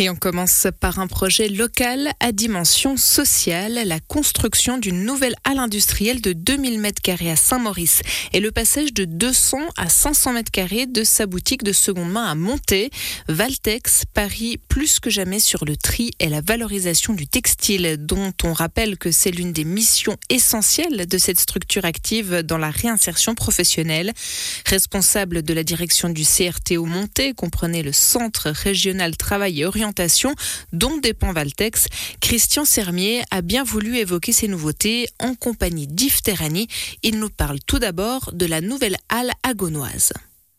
Et on commence par un projet local à dimension sociale, la construction d'une nouvelle halle industrielle de 2000 m2 à Saint-Maurice et le passage de 200 à 500 m2 de sa boutique de seconde main à Monter. Valtex parie plus que jamais sur le tri et la valorisation du textile, dont on rappelle que c'est l'une des missions essentielles de cette structure active dans la réinsertion professionnelle. Responsable de la direction du CRTO Monter, comprenez le Centre régional travail et orientation dont dépend Valtex, Christian Sermier a bien voulu évoquer ces nouveautés en compagnie d'Yves Terrani. Il nous parle tout d'abord de la nouvelle halle agonoise.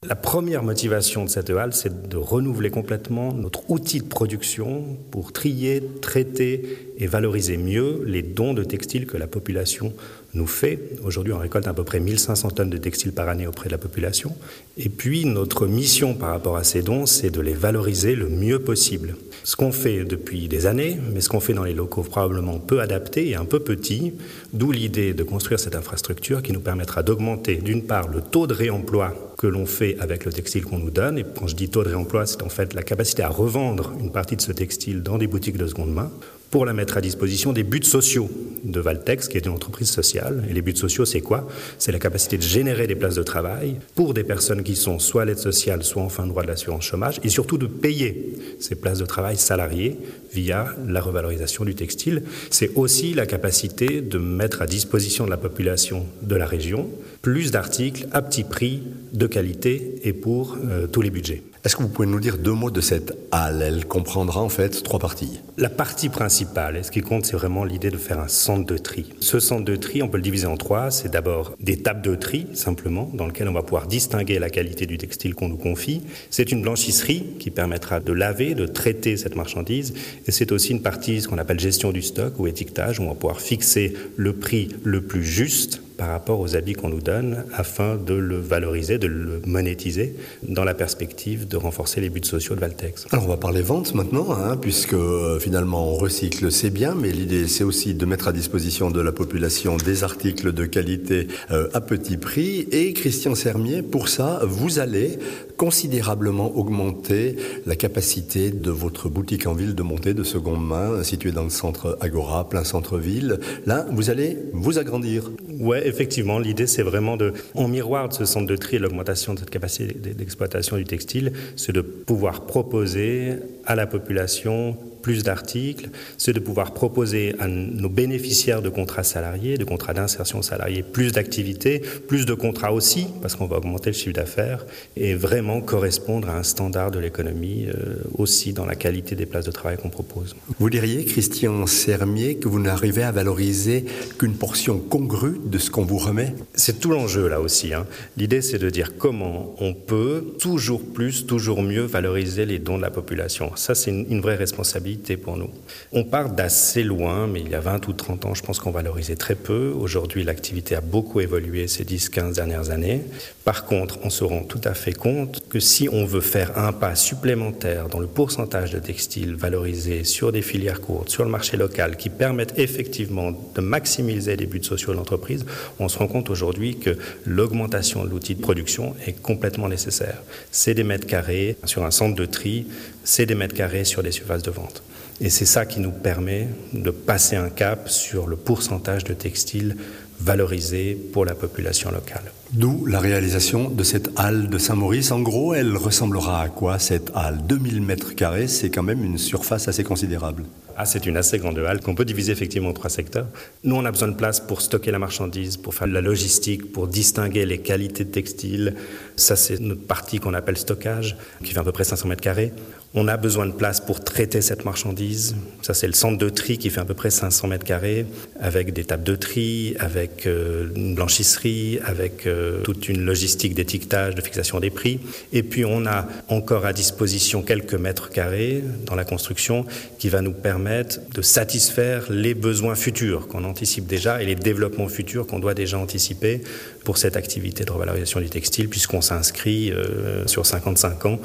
La première motivation de cette halle, c'est de renouveler complètement notre outil de production pour trier, traiter et valoriser mieux les dons de textiles que la population nous fait. Aujourd'hui, on récolte à peu près 1500 tonnes de textiles par année auprès de la population. Et puis, notre mission par rapport à ces dons, c'est de les valoriser le mieux possible. Ce qu'on fait depuis des années, mais ce qu'on fait dans les locaux probablement peu adaptés et un peu petits, d'où l'idée de construire cette infrastructure qui nous permettra d'augmenter d'une part le taux de réemploi que l'on fait avec le textile qu'on nous donne. Et quand je dis taux de réemploi, c'est en fait la capacité à revendre une partie de ce textile dans des boutiques de seconde main pour la mettre à disposition des buts sociaux de Valtex, qui est une entreprise sociale. Et les buts sociaux, c'est quoi? C'est la capacité de générer des places de travail pour des personnes qui sont soit à l'aide sociale, soit en fin de droit de l'assurance chômage, et surtout de payer ces places de travail salariées via la revalorisation du textile. C'est aussi la capacité de mettre à disposition de la population de la région plus d'articles à petit prix, de qualité et pour euh, tous les budgets. Est-ce que vous pouvez nous dire deux mots de cette halle? Elle comprendra en fait trois parties. La partie principale, ce qui compte, c'est vraiment l'idée de faire un centre de tri. Ce centre de tri, on peut le diviser en trois. C'est d'abord des tables de tri, simplement, dans lesquelles on va pouvoir distinguer la qualité du textile qu'on nous confie. C'est une blanchisserie qui permettra de laver, de traiter cette marchandise. Et c'est aussi une partie, ce qu'on appelle gestion du stock ou étiquetage, où on va pouvoir fixer le prix le plus juste par rapport aux habits qu'on nous donne afin de le valoriser, de le monétiser dans la perspective de renforcer les buts sociaux de Valtex. Alors on va parler vente maintenant, hein, puisque euh, finalement on recycle, c'est bien, mais l'idée c'est aussi de mettre à disposition de la population des articles de qualité euh, à petit prix. Et Christian Sermier, pour ça, vous allez considérablement augmenter la capacité de votre boutique en ville de montée de seconde main, située dans le centre Agora, plein centre-ville. Là, vous allez vous agrandir. Ouais, effectivement, l'idée c'est vraiment de, en miroir de ce centre de tri et l'augmentation de cette capacité d'exploitation du textile, c'est de pouvoir proposer à la population plus d'articles, c'est de pouvoir proposer à nos bénéficiaires de contrats salariés, de contrats d'insertion salariés, plus d'activités, plus de contrats aussi, parce qu'on va augmenter le chiffre d'affaires, et vraiment correspondre à un standard de l'économie euh, aussi dans la qualité des places de travail qu'on propose. Vous diriez, Christian Sermier, que vous n'arrivez à valoriser qu'une portion congrue de ce qu'on vous remet? C'est tout l'enjeu là aussi. Hein. L'idée c'est de dire comment on peut toujours plus, toujours mieux valoriser les dons de la population. Ça c'est une, une vraie responsabilité pour nous. On part d'assez loin, mais il y a 20 ou 30 ans, je pense qu'on valorisait très peu. Aujourd'hui, l'activité a beaucoup évolué ces 10-15 dernières années. Par contre, on se rend tout à fait compte que si on veut faire un pas supplémentaire dans le pourcentage de textiles valorisés sur des filières courtes, sur le marché local, qui permettent effectivement de maximiser les buts sociaux de l'entreprise, on se rend compte aujourd'hui que l'augmentation de l'outil de production est complètement nécessaire. C'est des mètres carrés sur un centre de tri, c'est des mètres carrés sur des surfaces de vente. Et c'est ça qui nous permet de passer un cap sur le pourcentage de textiles valorisés pour la population locale. D'où la réalisation de cette halle de Saint-Maurice. En gros, elle ressemblera à quoi cette halle? 2000 mètres carrés, c'est quand même une surface assez considérable. Ah, c'est une assez grande halle qu'on peut diviser effectivement en trois secteurs. Nous, on a besoin de place pour stocker la marchandise, pour faire de la logistique, pour distinguer les qualités de textiles. Ça, c'est notre partie qu'on appelle stockage, qui fait à peu près 500 mètres carrés. On a besoin de place pour traiter cette marchandise. Ça, c'est le centre de tri qui fait à peu près 500 mètres carrés, avec des tables de tri, avec euh, une blanchisserie, avec euh, toute une logistique d'étiquetage, de fixation des prix. Et puis, on a encore à disposition quelques mètres carrés dans la construction qui va nous permettre de satisfaire les besoins futurs qu'on anticipe déjà et les développements futurs qu'on doit déjà anticiper pour cette activité de revalorisation du textile, puisqu'on s'inscrit euh, sur 55 ans.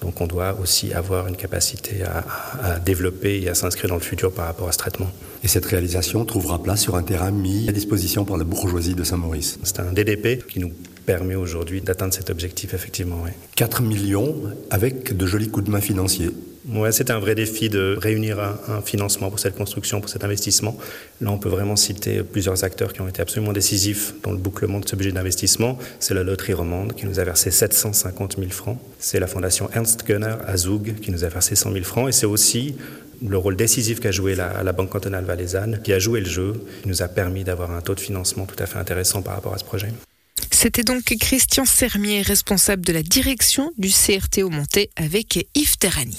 Donc on doit aussi avoir une capacité à, à développer et à s'inscrire dans le futur par rapport à ce traitement. Et cette réalisation trouvera place sur un terrain mis à disposition par la bourgeoisie de Saint-Maurice. C'est un DDP qui nous permet aujourd'hui d'atteindre cet objectif, effectivement. Oui. 4 millions avec de jolis coups de main financiers. Ouais, c'était un vrai défi de réunir un, financement pour cette construction, pour cet investissement. Là, on peut vraiment citer plusieurs acteurs qui ont été absolument décisifs dans le bouclement de ce budget d'investissement. C'est la loterie romande qui nous a versé 750 000 francs. C'est la fondation Ernst Gunner à Zug qui nous a versé 100 000 francs. Et c'est aussi le rôle décisif qu'a joué la, la, Banque cantonale valaisanne, qui a joué le jeu, qui nous a permis d'avoir un taux de financement tout à fait intéressant par rapport à ce projet. C'était donc Christian Sermier, responsable de la direction du CRT au Monté avec Yves Terrani.